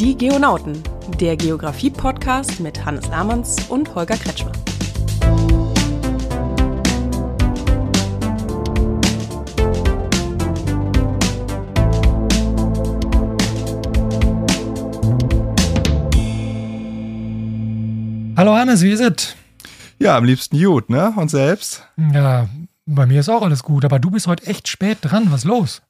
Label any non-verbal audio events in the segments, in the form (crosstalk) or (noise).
Die Geonauten, der Geografie-Podcast mit Hannes Lamanns und Holger Kretschmer. Hallo Hannes, wie ist es? Ja, am liebsten gut, ne? Und selbst? Ja, bei mir ist auch alles gut, aber du bist heute echt spät dran. Was ist los?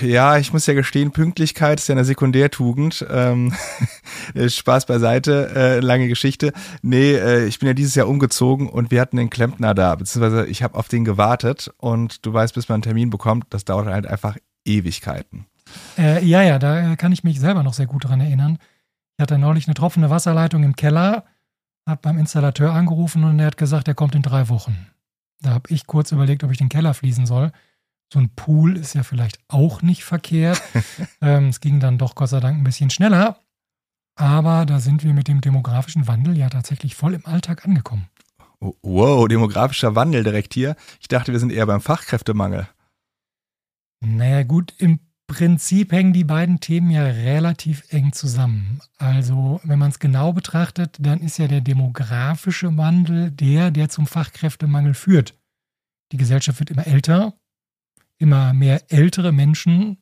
Ja, ich muss ja gestehen, Pünktlichkeit ist ja eine Sekundärtugend. Ähm, (laughs) Spaß beiseite, äh, lange Geschichte. Nee, äh, ich bin ja dieses Jahr umgezogen und wir hatten den Klempner da, beziehungsweise ich habe auf den gewartet und du weißt, bis man einen Termin bekommt, das dauert halt einfach Ewigkeiten. Äh, ja, ja, da kann ich mich selber noch sehr gut dran erinnern. Ich hatte neulich eine tropfende Wasserleitung im Keller habe beim Installateur angerufen und er hat gesagt, er kommt in drei Wochen. Da habe ich kurz überlegt, ob ich den Keller fließen soll. So ein Pool ist ja vielleicht auch nicht verkehrt. (laughs) ähm, es ging dann doch Gott sei Dank ein bisschen schneller. Aber da sind wir mit dem demografischen Wandel ja tatsächlich voll im Alltag angekommen. Oh, wow, demografischer Wandel direkt hier. Ich dachte, wir sind eher beim Fachkräftemangel. Naja, gut, im Prinzip hängen die beiden Themen ja relativ eng zusammen. Also, wenn man es genau betrachtet, dann ist ja der demografische Wandel der, der zum Fachkräftemangel führt. Die Gesellschaft wird immer älter, immer mehr ältere Menschen,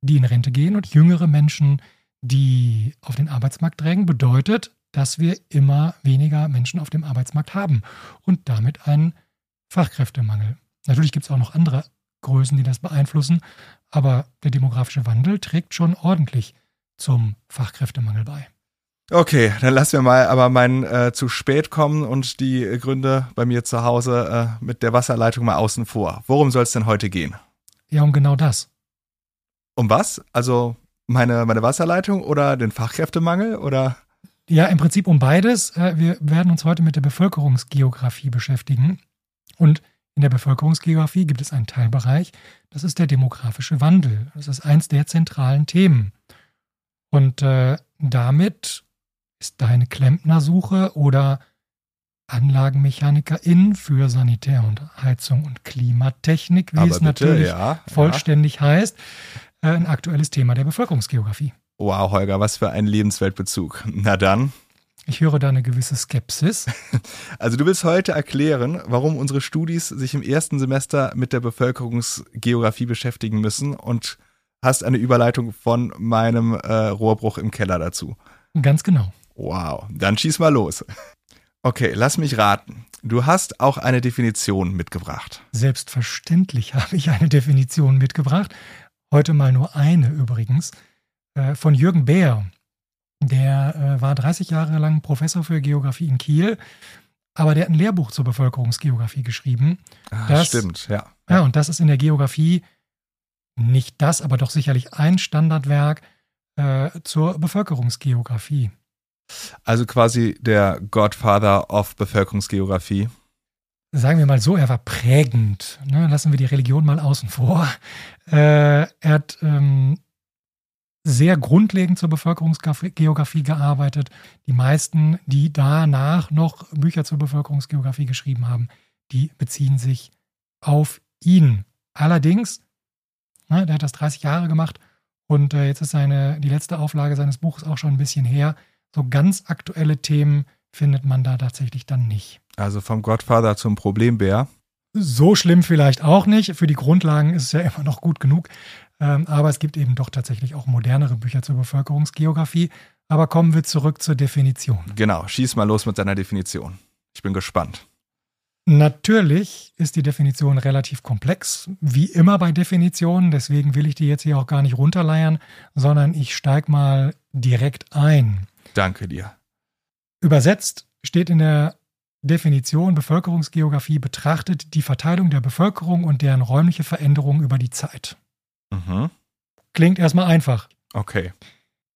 die in Rente gehen und jüngere Menschen, die auf den Arbeitsmarkt drängen, bedeutet, dass wir immer weniger Menschen auf dem Arbeitsmarkt haben und damit einen Fachkräftemangel. Natürlich gibt es auch noch andere Größen, die das beeinflussen, aber der demografische Wandel trägt schon ordentlich zum Fachkräftemangel bei. Okay, dann lassen wir mal aber meinen äh, zu spät kommen und die Gründe bei mir zu Hause äh, mit der Wasserleitung mal außen vor. Worum soll es denn heute gehen? Ja, um genau das. Um was? Also meine, meine Wasserleitung oder den Fachkräftemangel oder? Ja, im Prinzip um beides. Äh, wir werden uns heute mit der Bevölkerungsgeografie beschäftigen. Und in der Bevölkerungsgeografie gibt es einen Teilbereich, das ist der demografische Wandel. Das ist eins der zentralen Themen. Und äh, damit ist deine Klempnersuche oder Anlagenmechanikerin für Sanitär und Heizung und Klimatechnik, wie Aber es bitte, natürlich ja, vollständig heißt, äh, ein aktuelles Thema der Bevölkerungsgeografie. Wow, Holger, was für ein Lebensweltbezug. Na dann. Ich höre da eine gewisse Skepsis. (laughs) Also du willst heute erklären, warum unsere Studis sich im ersten Semester mit der Bevölkerungsgeografie beschäftigen müssen und hast eine Überleitung von meinem äh, Rohrbruch im Keller dazu. Ganz genau. Wow, dann schieß mal los. Okay, lass mich raten. Du hast auch eine Definition mitgebracht. Selbstverständlich habe ich eine Definition mitgebracht. Heute mal nur eine übrigens. Äh, von Jürgen Beer. Der äh, war 30 Jahre lang Professor für Geografie in Kiel, aber der hat ein Lehrbuch zur Bevölkerungsgeografie geschrieben. Ah, Das- stimmt, ja. Ja, und das ist in der Geografie nicht das, aber doch sicherlich ein Standardwerk äh, zur Bevölkerungsgeografie. Also quasi der Godfather of Bevölkerungsgeografie. Sagen wir mal so, er war prägend. Ne? Lassen wir die Religion mal außen vor. Äh, er hat ähm, sehr grundlegend zur Bevölkerungsgeografie gearbeitet. Die meisten, die danach noch Bücher zur Bevölkerungsgeografie geschrieben haben, die beziehen sich auf ihn. Allerdings, ne, der hat das 30 Jahre gemacht und äh, jetzt ist seine, die letzte Auflage seines Buches auch schon ein bisschen her. So ganz aktuelle Themen findet man da tatsächlich dann nicht. Also vom Godfather zum Problembär. So schlimm vielleicht auch nicht. Für die Grundlagen ist es ja immer noch gut genug. Ähm, aber es gibt eben doch tatsächlich auch modernere Bücher zur Bevölkerungsgeografie. Aber kommen wir zurück zur Definition. Genau, schieß mal los mit deiner Definition. Ich bin gespannt. Natürlich ist die Definition relativ komplex, wie immer bei Definitionen. Deswegen will ich die jetzt hier auch gar nicht runterleiern, sondern ich steige mal direkt ein. Danke dir. Übersetzt steht in der Definition Bevölkerungsgeografie betrachtet die Verteilung der Bevölkerung und deren räumliche Veränderung über die Zeit. Mhm. Klingt erstmal einfach. Okay.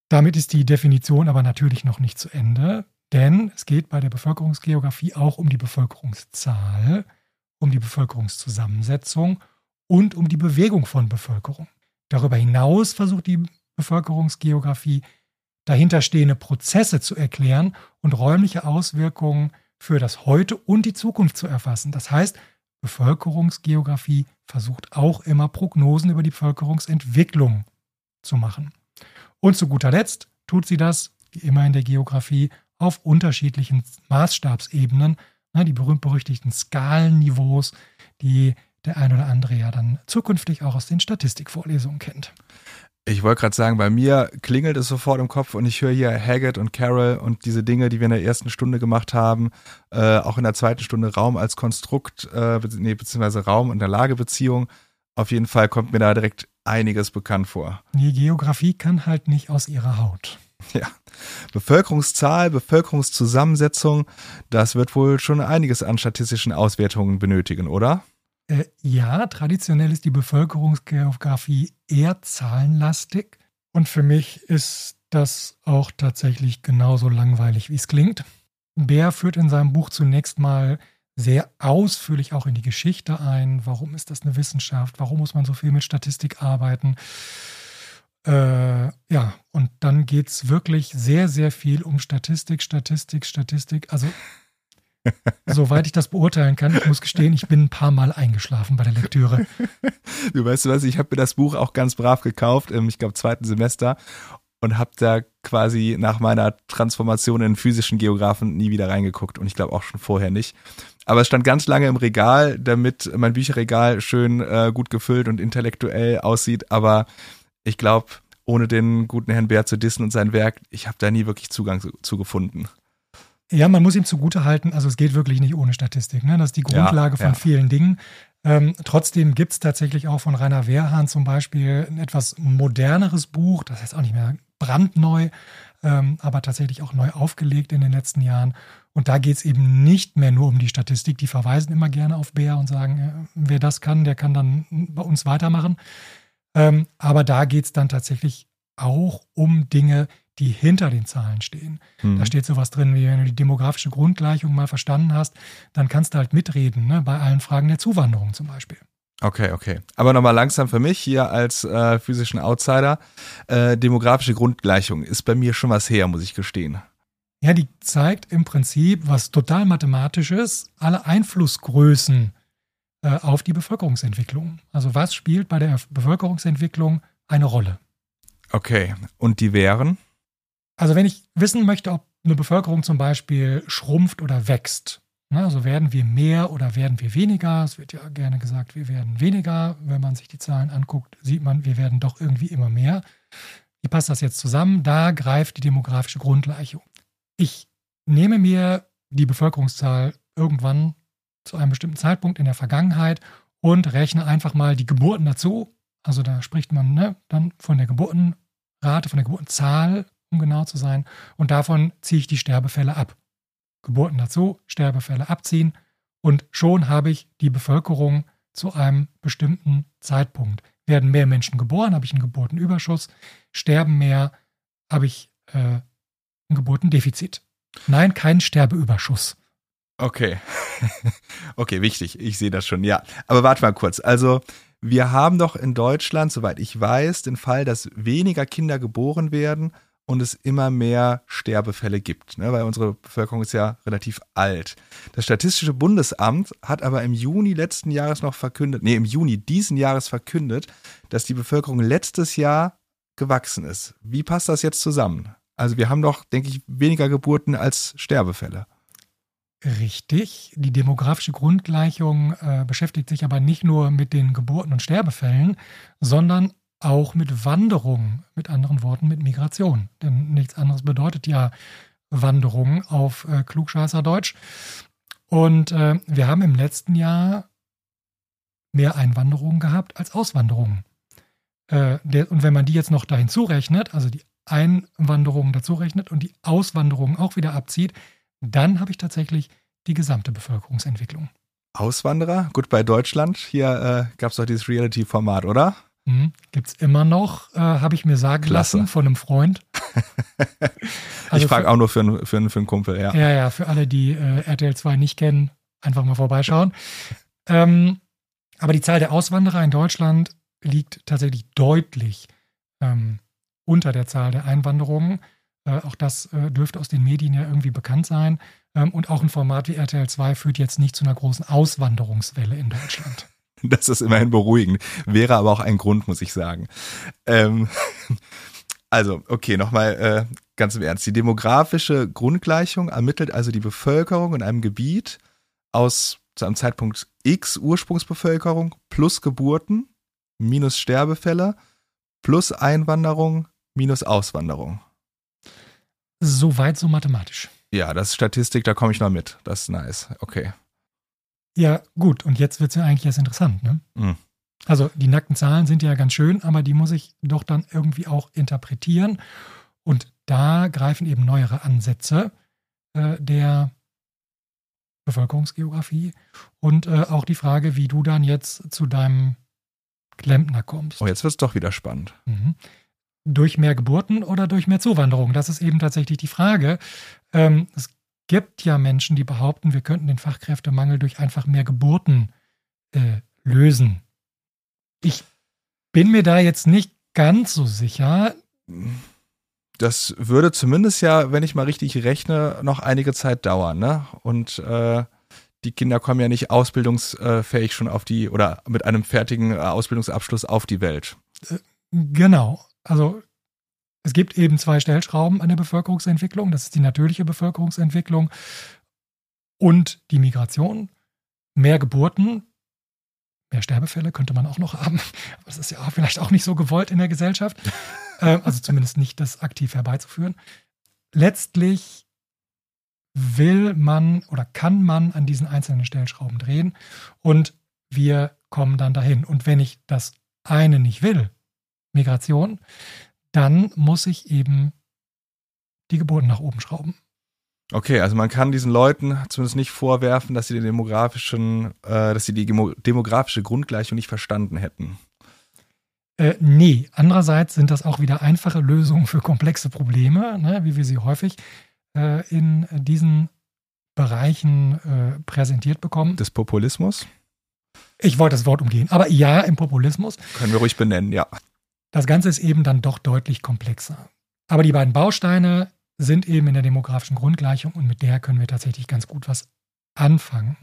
Damit ist die Definition aber natürlich noch nicht zu Ende, denn es geht bei der Bevölkerungsgeografie auch um die Bevölkerungszahl, um die Bevölkerungszusammensetzung und um die Bewegung von Bevölkerung. Darüber hinaus versucht die Bevölkerungsgeografie dahinterstehende Prozesse zu erklären und räumliche Auswirkungen für das Heute und die Zukunft zu erfassen. Das heißt, Bevölkerungsgeografie versucht auch immer Prognosen über die Bevölkerungsentwicklung zu machen. Und zu guter Letzt tut sie das, wie immer in der Geografie, auf unterschiedlichen Maßstabsebenen, ne, die berühmt-berüchtigten Skalenniveaus, die der ein oder andere ja dann zukünftig auch aus den Statistikvorlesungen kennt. Ich wollte gerade sagen, bei mir klingelt es sofort im Kopf und ich höre hier Haggett und Carol und diese Dinge, die wir in der ersten Stunde gemacht haben, äh, auch in der zweiten Stunde Raum als Konstrukt, äh, nee, beziehungsweise Raum und der Lagebeziehung. Auf jeden Fall kommt mir da direkt einiges bekannt vor. Die Geografie kann halt nicht aus ihrer Haut. Ja. Bevölkerungszahl, Bevölkerungszusammensetzung, das wird wohl schon einiges an statistischen Auswertungen benötigen, oder? Äh, ja, traditionell ist die Bevölkerungsgeografie eher zahlenlastig. Und für mich ist das auch tatsächlich genauso langweilig, wie es klingt. Bär führt in seinem Buch zunächst mal sehr ausführlich auch in die Geschichte ein. Warum ist das eine Wissenschaft? Warum muss man so viel mit Statistik arbeiten? Äh, ja, und dann geht es wirklich sehr, sehr viel um Statistik, Statistik, Statistik. Also Soweit ich das beurteilen kann, ich muss gestehen, ich bin ein paar Mal eingeschlafen bei der Lektüre. Du weißt was, ich habe mir das Buch auch ganz brav gekauft, im, ich glaube, zweiten Semester und habe da quasi nach meiner Transformation in physischen Geografen nie wieder reingeguckt und ich glaube auch schon vorher nicht. Aber es stand ganz lange im Regal, damit mein Bücherregal schön äh, gut gefüllt und intellektuell aussieht. Aber ich glaube, ohne den guten Herrn Bär zu dissen und sein Werk, ich habe da nie wirklich Zugang zu, zu gefunden. Ja, man muss ihm zugute halten, also es geht wirklich nicht ohne Statistik. Ne? Das ist die Grundlage ja, von ja. vielen Dingen. Ähm, trotzdem gibt es tatsächlich auch von Rainer Wehrhahn zum Beispiel ein etwas moderneres Buch, das heißt auch nicht mehr brandneu, ähm, aber tatsächlich auch neu aufgelegt in den letzten Jahren. Und da geht es eben nicht mehr nur um die Statistik. Die verweisen immer gerne auf Bär und sagen, äh, wer das kann, der kann dann bei uns weitermachen. Ähm, aber da geht es dann tatsächlich auch um Dinge, die hinter den Zahlen stehen. Mhm. Da steht sowas drin, wie wenn du die demografische Grundgleichung mal verstanden hast, dann kannst du halt mitreden, ne, bei allen Fragen der Zuwanderung zum Beispiel. Okay, okay. Aber nochmal langsam für mich hier als äh, physischen Outsider. Äh, demografische Grundgleichung ist bei mir schon was her, muss ich gestehen. Ja, die zeigt im Prinzip was total mathematisches, alle Einflussgrößen äh, auf die Bevölkerungsentwicklung. Also was spielt bei der Bevölkerungsentwicklung eine Rolle? Okay, und die wären? Also wenn ich wissen möchte, ob eine Bevölkerung zum Beispiel schrumpft oder wächst, ne, also werden wir mehr oder werden wir weniger, es wird ja gerne gesagt, wir werden weniger, wenn man sich die Zahlen anguckt, sieht man, wir werden doch irgendwie immer mehr. Wie passt das jetzt zusammen? Da greift die demografische Grundgleichung. Ich nehme mir die Bevölkerungszahl irgendwann zu einem bestimmten Zeitpunkt in der Vergangenheit und rechne einfach mal die Geburten dazu. Also da spricht man ne, dann von der Geburtenrate, von der Geburtenzahl um genau zu sein. Und davon ziehe ich die Sterbefälle ab. Geburten dazu, Sterbefälle abziehen. Und schon habe ich die Bevölkerung zu einem bestimmten Zeitpunkt. Werden mehr Menschen geboren, habe ich einen Geburtenüberschuss. Sterben mehr, habe ich äh, ein Geburtendefizit. Nein, kein Sterbeüberschuss. Okay. (laughs) okay, wichtig. Ich sehe das schon. Ja. Aber warte mal kurz. Also, wir haben doch in Deutschland, soweit ich weiß, den Fall, dass weniger Kinder geboren werden und es immer mehr Sterbefälle gibt, ne, weil unsere Bevölkerung ist ja relativ alt. Das Statistische Bundesamt hat aber im Juni letzten Jahres noch verkündet, nee, im Juni diesen Jahres verkündet, dass die Bevölkerung letztes Jahr gewachsen ist. Wie passt das jetzt zusammen? Also wir haben doch, denke ich, weniger Geburten als Sterbefälle. Richtig. Die demografische Grundgleichung äh, beschäftigt sich aber nicht nur mit den Geburten und Sterbefällen, sondern auch mit Wanderung, mit anderen Worten mit Migration. Denn nichts anderes bedeutet ja Wanderung auf äh, Klugscheißerdeutsch. Und äh, wir haben im letzten Jahr mehr Einwanderungen gehabt als Auswanderungen. Äh, und wenn man die jetzt noch dahin zurechnet, also die Einwanderungen dazu rechnet und die Auswanderungen auch wieder abzieht, dann habe ich tatsächlich die gesamte Bevölkerungsentwicklung. Auswanderer? Gut, bei Deutschland, hier äh, gab es doch dieses Reality-Format, oder? Mhm. Gibt es immer noch, äh, habe ich mir sagen Klasse. lassen von einem Freund. (laughs) also ich frage auch nur für, einen, für, für einen Kumpel, ja. Ja, ja, für alle, die äh, RTL 2 nicht kennen, einfach mal vorbeischauen. ähm, aber die Zahl der Auswanderer in Deutschland liegt tatsächlich deutlich ähm, unter der Zahl der Einwanderungen. Äh, auch das äh, dürfte aus den Medien ja irgendwie bekannt sein. Ähm, und auch ein Format wie RTL 2 führt jetzt nicht zu einer großen Auswanderungswelle in Deutschland. (laughs) Das ist immerhin beruhigend. Wäre aber auch ein Grund, muss ich sagen. Ähm, (laughs) Also, okay, nochmal äh, ganz im Ernst. Die demografische Grundgleichung ermittelt also die Bevölkerung in einem Gebiet aus zu einem Zeitpunkt X Ursprungsbevölkerung plus Geburten minus Sterbefälle plus Einwanderung minus Auswanderung. Soweit so mathematisch. Ja, das ist Statistik, da komme ich noch mit. Das ist nice. Okay. Ja, gut. Und jetzt wird es ja eigentlich erst interessant, ne? Mhm. Also die nackten Zahlen sind ja ganz schön, aber die muss ich doch dann irgendwie auch interpretieren. Und da greifen eben neuere Ansätze äh, der Bevölkerungsgeografie und äh, auch die Frage, wie du dann jetzt zu deinem Klempner kommst. Oh, jetzt wird es doch wieder spannend. Mhm. Durch mehr Geburten oder durch mehr Zuwanderung? Das ist eben tatsächlich die Frage. Ähm, es gibt ja Menschen, die behaupten, wir könnten den Fachkräftemangel durch einfach mehr Geburten äh, lösen. Ich bin mir da jetzt nicht ganz so sicher. Das würde zumindest ja, wenn ich mal richtig rechne, noch einige Zeit dauern. Ne? Und äh, die Kinder kommen ja nicht ausbildungsfähig schon auf die oder mit einem fertigen äh, Ausbildungsabschluss auf die Welt. Äh, genau. Also es gibt eben zwei Stellschrauben an der Bevölkerungsentwicklung. Das ist die natürliche Bevölkerungsentwicklung und die Migration. Mehr Geburten Mehr Sterbefälle könnte man auch noch haben. Aber (laughs) das ist ja auch vielleicht auch nicht so gewollt in der Gesellschaft. (laughs) ähm, also zumindest nicht das aktiv herbeizuführen. Letztlich will man oder kann man an diesen einzelnen Stellschrauben drehen und wir kommen dann dahin. Und wenn ich das eine nicht will, Migration, dann muss ich eben die Geburten nach oben schrauben. Okay, also man kann diesen Leuten zumindest nicht vorwerfen, dass sie den demografischen, äh, dass sie die demografische Grundgleichung nicht verstanden hätten. Äh, nee, andererseits sind das auch wieder einfache Lösungen für komplexe Probleme, ne, wie wir sie häufig äh, in diesen Bereichen äh, präsentiert bekommen. Des Populismus? Ich wollte das Wort umgehen, aber ja, im Populismus. Können wir ruhig benennen, ja. Das Ganze ist eben dann doch deutlich komplexer. Aber die beiden Bausteine sind eben in der demografischen Grundgleichung und mit der können wir tatsächlich ganz gut was anfangen.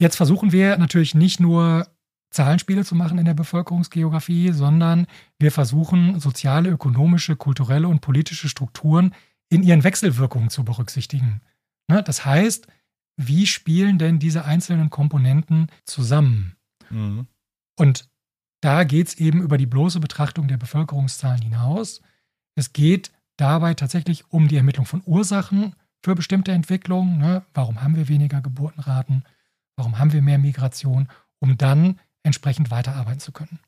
Jetzt versuchen wir natürlich nicht nur Zahlenspiele zu machen in der Bevölkerungsgeografie, sondern wir versuchen soziale, ökonomische, kulturelle und politische Strukturen in ihren Wechselwirkungen zu berücksichtigen. Ne, das heißt, wie spielen denn diese einzelnen Komponenten zusammen? Mhm. Und da geht es eben über die bloße Betrachtung der Bevölkerungszahlen hinaus. Es geht dabei tatsächlich um die Ermittlung von Ursachen für bestimmte Entwicklungen. Ne? Warum haben wir weniger Geburtenraten? Warum haben wir mehr Migration? Um dann entsprechend weiterarbeiten zu können.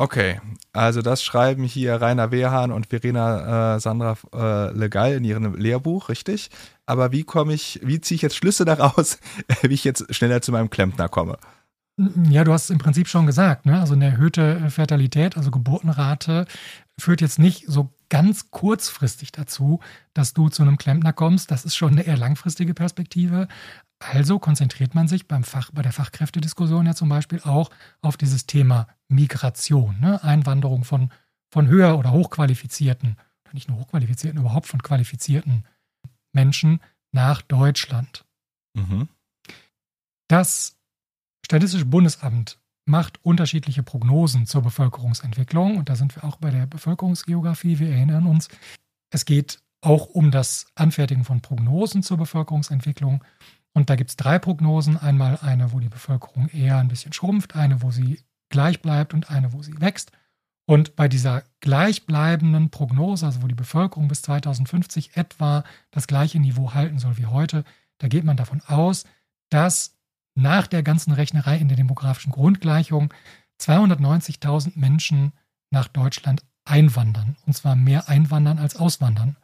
Okay, also das schreiben hier Rainer Wehrhahn und Verena äh, Sandra äh, Legal in ihrem Lehrbuch, richtig? Aber wie komme ich, wie ziehe ich jetzt Schlüsse daraus, (laughs) wie ich jetzt schneller zu meinem Klempner komme? Ja, du hast es im Prinzip schon gesagt, ne? Also eine erhöhte Fertilität, also Geburtenrate, führt jetzt nicht so ganz kurzfristig dazu, dass du zu einem Klempner kommst. Das ist schon eine eher langfristige Perspektive. Also konzentriert man sich beim Fach, bei der Fachkräftediskussion ja zum Beispiel auch auf dieses Thema Migration, ne? Einwanderung von, von höher- oder hochqualifizierten, nicht nur hochqualifizierten, überhaupt von qualifizierten Menschen nach Deutschland. Mhm. Das Statistische Bundesamt macht unterschiedliche Prognosen zur Bevölkerungsentwicklung. Und da sind wir auch bei der Bevölkerungsgeografie. Wir erinnern uns, es geht auch um das Anfertigen von Prognosen zur Bevölkerungsentwicklung. Und da gibt es drei Prognosen. Einmal eine, wo die Bevölkerung eher ein bisschen schrumpft, eine, wo sie gleich bleibt und eine, wo sie wächst. Und bei dieser gleichbleibenden Prognose, also wo die Bevölkerung bis 2050 etwa das gleiche Niveau halten soll wie heute, da geht man davon aus, dass nach der ganzen Rechnerei in der demografischen Grundgleichung 290.000 Menschen nach Deutschland einwandern. Und zwar mehr einwandern als auswandern.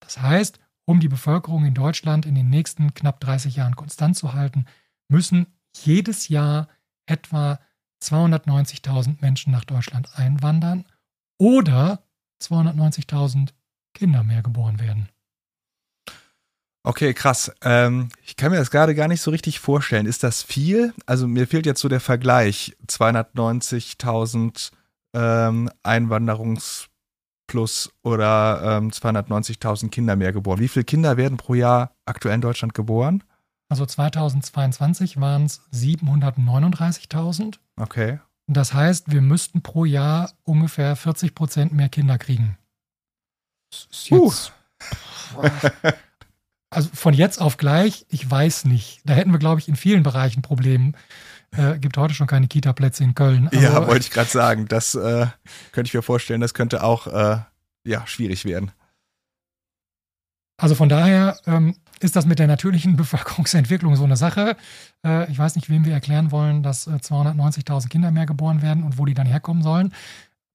Das heißt, um die Bevölkerung in Deutschland in den nächsten knapp 30 Jahren konstant zu halten, müssen jedes Jahr etwa 290.000 Menschen nach Deutschland einwandern oder 290.000 Kinder mehr geboren werden. Okay, krass. Ähm, ich kann mir das gerade gar nicht so richtig vorstellen. Ist das viel? Also mir fehlt jetzt so der Vergleich. 290.000 ähm, Einwanderungsplus oder ähm, 290.000 Kinder mehr geboren. Wie viele Kinder werden pro Jahr aktuell in Deutschland geboren? Also 2022 waren es 739.000. Okay. Das heißt, wir müssten pro Jahr ungefähr 40 Prozent mehr Kinder kriegen. Das ist jetzt, (laughs) also von jetzt auf gleich, ich weiß nicht. Da hätten wir, glaube ich, in vielen Bereichen Probleme. Äh, gibt heute schon keine Kita-Plätze in Köln. Also, ja, wollte ich gerade sagen. Das äh, könnte ich mir vorstellen, das könnte auch äh, ja, schwierig werden. Also von daher ähm, ist das mit der natürlichen (laughs) Bevölkerungsentwicklung so eine Sache. Äh, ich weiß nicht, wem wir erklären wollen, dass äh, 290.000 Kinder mehr geboren werden und wo die dann herkommen sollen.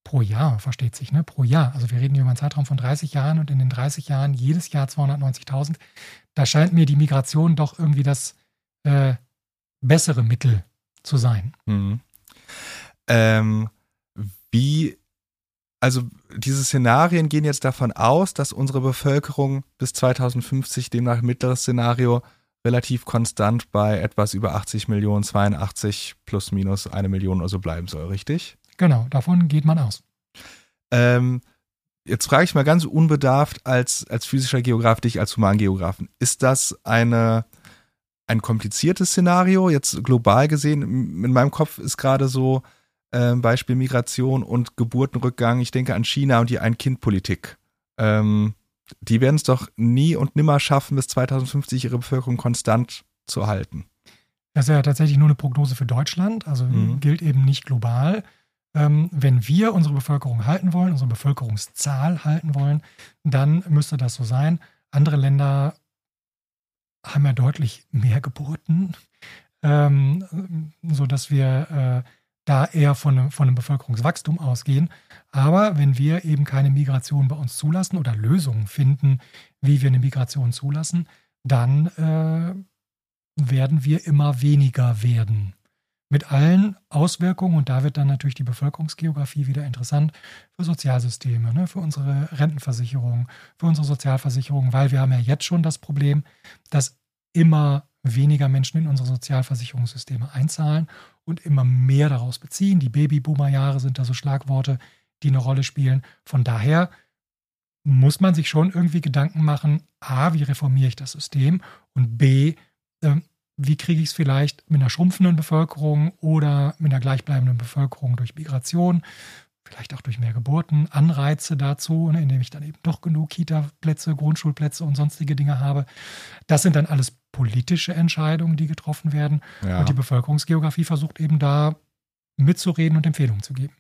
Pro Jahr, versteht sich, ne? Pro Jahr. Also wir reden hier über einen Zeitraum von 30 Jahren und in den 30 Jahren jedes Jahr 290.000. Da scheint mir die Migration doch irgendwie das äh, bessere Mittel zu sein. Mhm. Ähm, wie also diese Szenarien gehen jetzt davon aus, dass unsere Bevölkerung bis 2050 demnach mittleres Szenario relativ konstant bei etwas über 80 Millionen, 82 plus minus eine Million oder so bleiben soll, richtig? Genau, davon geht man aus. Ähm, jetzt frage ich mal ganz unbedarft als, als physischer Geograf, dich als Humangeografen. Ist das eine, ein kompliziertes Szenario, jetzt global gesehen? In meinem Kopf ist gerade so, äh, Beispiel Migration und Geburtenrückgang. Ich denke an China und die Ein-Kind-Politik. Ähm, die werden es doch nie und nimmer schaffen, bis 2050 ihre Bevölkerung konstant zu halten. Das ist ja tatsächlich nur eine Prognose für Deutschland, also mhm. gilt eben nicht global. Ähm, wenn wir unsere Bevölkerung halten wollen, unsere Bevölkerungszahl halten wollen, dann müsste das so sein. Andere Länder haben ja deutlich mehr Geburten, ähm, sodass wir äh, da eher von einem, von einem Bevölkerungswachstum ausgehen. Aber wenn wir eben keine Migration bei uns zulassen oder Lösungen finden, wie wir eine Migration zulassen, dann äh, werden wir immer weniger werden. Mit allen Auswirkungen, und da wird dann natürlich die Bevölkerungsgeografie wieder interessant für Sozialsysteme, ne, für unsere Rentenversicherung, für unsere Sozialversicherung, weil wir haben ja jetzt schon das Problem, dass immer weniger Menschen in unsere Sozialversicherungssysteme einzahlen und immer mehr daraus beziehen. Die Babyboomer-Jahre sind da so Schlagworte, die eine Rolle spielen. Von daher muss man sich schon irgendwie Gedanken machen, a, wie reformiere ich das System und b, äh, wie kriege ich es vielleicht mit einer schrumpfenden Bevölkerung oder mit einer gleichbleibenden Bevölkerung durch Migration, vielleicht auch durch mehr Geburten, Anreize dazu, ne, indem ich dann eben doch genug Kita-Plätze, Grundschulplätze und sonstige Dinge habe. Das sind dann alles politische Entscheidungen, die getroffen werden. Ja. Und die Bevölkerungsgeografie versucht eben da mitzureden und Empfehlungen zu geben.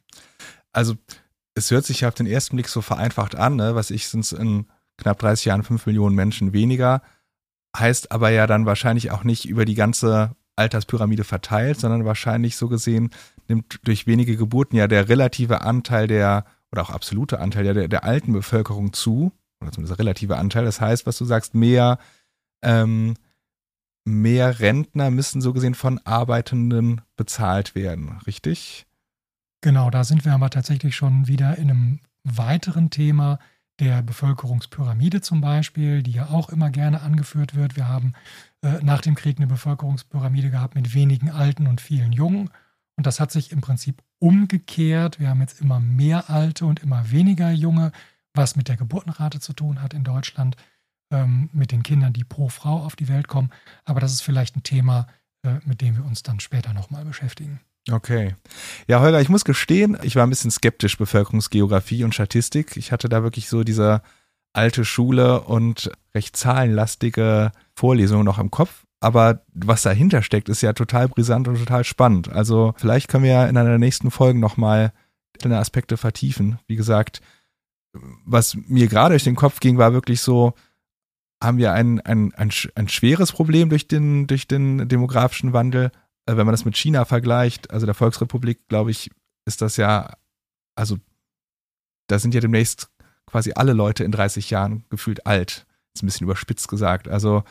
Also es hört sich ja auf den ersten Blick so vereinfacht an, ne? was ich sind in knapp 30 Jahren 5 Millionen Menschen weniger, heißt aber ja dann wahrscheinlich auch nicht über die ganze Alterspyramide verteilt, sondern wahrscheinlich so gesehen nimmt durch wenige Geburten ja der relative Anteil der oder auch absolute Anteil der, der alten Bevölkerung zu, oder zumindest der relative Anteil. Das heißt, was du sagst, mehr ähm, mehr Rentner müssen so gesehen von Arbeitenden bezahlt werden, richtig? Genau, da sind wir aber tatsächlich schon wieder in einem weiteren Thema der Bevölkerungspyramide zum Beispiel, die ja auch immer gerne angeführt wird. Wir haben äh, nach dem Krieg eine Bevölkerungspyramide gehabt mit wenigen Alten und vielen Jungen. Und das hat sich im Prinzip umgekehrt. Wir haben jetzt immer mehr Alte und immer weniger Junge, was mit der Geburtenrate zu tun hat in Deutschland ähm, mit den Kindern, die pro Frau auf die Welt kommen. Aber das ist vielleicht ein Thema, äh, mit dem wir uns dann später nochmal beschäftigen. Okay. Ja, Holger, ich muss gestehen, ich war ein bisschen skeptisch Bevölkerungsgeografie und Statistik. Ich hatte da wirklich so diese alte Schule und recht zahlenlastige Vorlesungen noch im Kopf. Aber was dahinter steckt, ist ja total brisant und total spannend. Also vielleicht können wir ja in einer der nächsten Folgen nochmal deine Aspekte vertiefen. Wie gesagt, was mir gerade durch den Kopf ging, war wirklich so, haben wir ein, ein, ein, ein schweres Problem durch den, durch den demografischen Wandel. Äh, wenn man das mit China vergleicht, also der Volksrepublik, glaube ich, ist das ja, also da sind ja demnächst quasi alle Leute in 30 Jahren gefühlt alt. Ist ein bisschen überspitzt gesagt. Also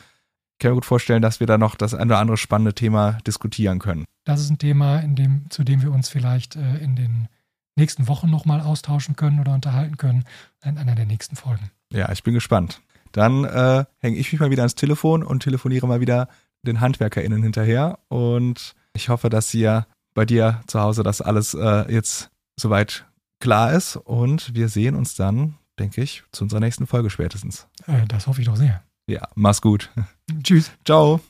ich kann mir gut vorstellen, dass wir da noch das eine oder andere spannende Thema diskutieren können. Das ist ein Thema, in dem, zu dem wir uns vielleicht äh, in den nächsten Wochen nochmal austauschen können oder unterhalten können in einer der nächsten Folgen. Ja, ich bin gespannt. Dann äh, hänge ich mich mal wieder ans Telefon und telefoniere mal wieder den HandwerkerInnen hinterher. Und ich hoffe, dass hier bei dir zu Hause das alles äh, jetzt soweit klar ist. Und wir sehen uns dann, denke ich, zu unserer nächsten Folge spätestens. Äh, das hoffe ich doch sehr. Ja, mach's gut. (laughs) Tschüss. Ciao.